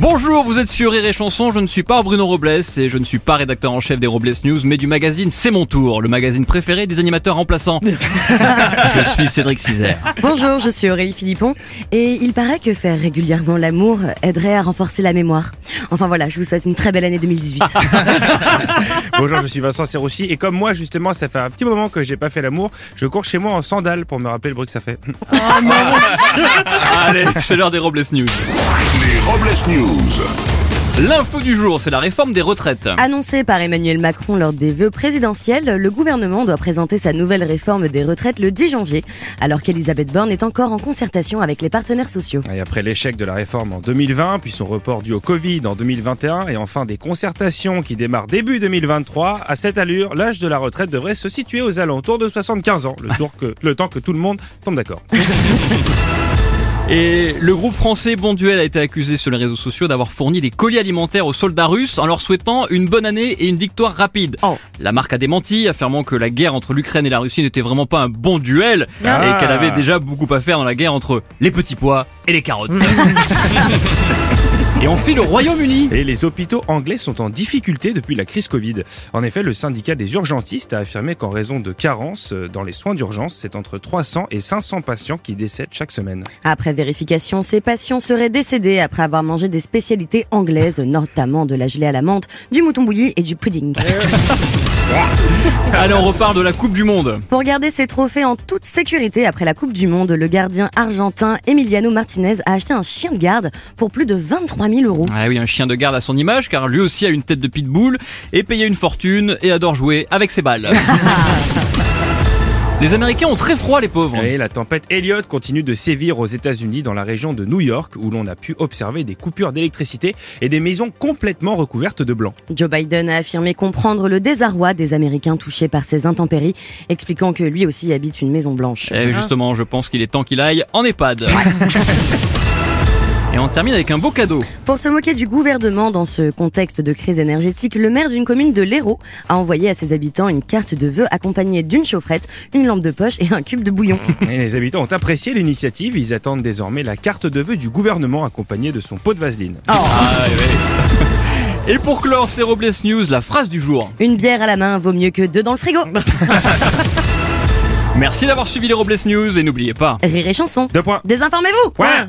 Bonjour, vous êtes sur Rire et Chanson, je ne suis pas Bruno Robles et je ne suis pas rédacteur en chef des Robles News, mais du magazine C'est mon tour, le magazine préféré des animateurs remplaçants. je suis Cédric Cizer. Bonjour, je suis Aurélie Philippon et il paraît que faire régulièrement l'amour aiderait à renforcer la mémoire. Enfin voilà, je vous souhaite une très belle année 2018. Bonjour, je suis Vincent Serroussi et comme moi justement, ça fait un petit moment que j'ai pas fait l'amour, je cours chez moi en sandales pour me rappeler le bruit que ça fait. Allez, c'est l'heure des Robles News. Les Robles News. L'info du jour, c'est la réforme des retraites. Annoncé par Emmanuel Macron lors des vœux présidentiels, le gouvernement doit présenter sa nouvelle réforme des retraites le 10 janvier, alors qu'Elisabeth Borne est encore en concertation avec les partenaires sociaux. Et après l'échec de la réforme en 2020, puis son report dû au Covid en 2021 et enfin des concertations qui démarrent début 2023, à cette allure, l'âge de la retraite devrait se situer aux alentours de 75 ans, le, tour que, le temps que tout le monde tombe d'accord. Et le groupe français Bonduel a été accusé sur les réseaux sociaux d'avoir fourni des colis alimentaires aux soldats russes en leur souhaitant une bonne année et une victoire rapide. Oh. La marque a démenti, affirmant que la guerre entre l'Ukraine et la Russie n'était vraiment pas un bon duel Ah. et qu'elle avait déjà beaucoup à faire dans la guerre entre les petits pois et les carottes. et on file au Royaume-Uni. Et les hôpitaux anglais sont en difficulté depuis la crise Covid. En effet, le syndicat des urgentistes a affirmé qu'en raison de carences dans les soins d'urgence, c'est entre 300 et 500 patients qui décèdent chaque semaine. Après vérification, ces patients seraient décédés après avoir mangé des spécialités anglaises, notamment de la gelée à la menthe, du mouton bouilli et du pudding. Allez, on repart de la Coupe du Monde. Pour garder ses trophées en toute sécurité après la Coupe du Monde, le gardien argentin Emiliano Martinez a acheté un chien de garde pour plus de 23 000 euros. Ah oui, un chien de garde à son image, car lui aussi a une tête de pitbull, et payé une fortune, et adore jouer avec ses balles. Les Américains ont très froid, les pauvres. Et la tempête Elliott continue de sévir aux États-Unis dans la région de New York où l'on a pu observer des coupures d'électricité et des maisons complètement recouvertes de blanc. Joe Biden a affirmé comprendre le désarroi des Américains touchés par ces intempéries, expliquant que lui aussi habite une maison blanche. Et justement, je pense qu'il est temps qu'il aille en EHPAD. Et on termine avec un beau cadeau. Pour se moquer du gouvernement dans ce contexte de crise énergétique, le maire d'une commune de l'Hérault a envoyé à ses habitants une carte de vœux accompagnée d'une chaufferette, une lampe de poche et un cube de bouillon. Et les habitants ont apprécié l'initiative, ils attendent désormais la carte de vœux du gouvernement accompagnée de son pot de vaseline. Et pour clore ces Robles News, la phrase du jour. Une bière à la main vaut mieux que deux dans le frigo. Merci d'avoir suivi les Robles News et n'oubliez pas. Rire et chanson. Deux points. Désinformez-vous Ouais.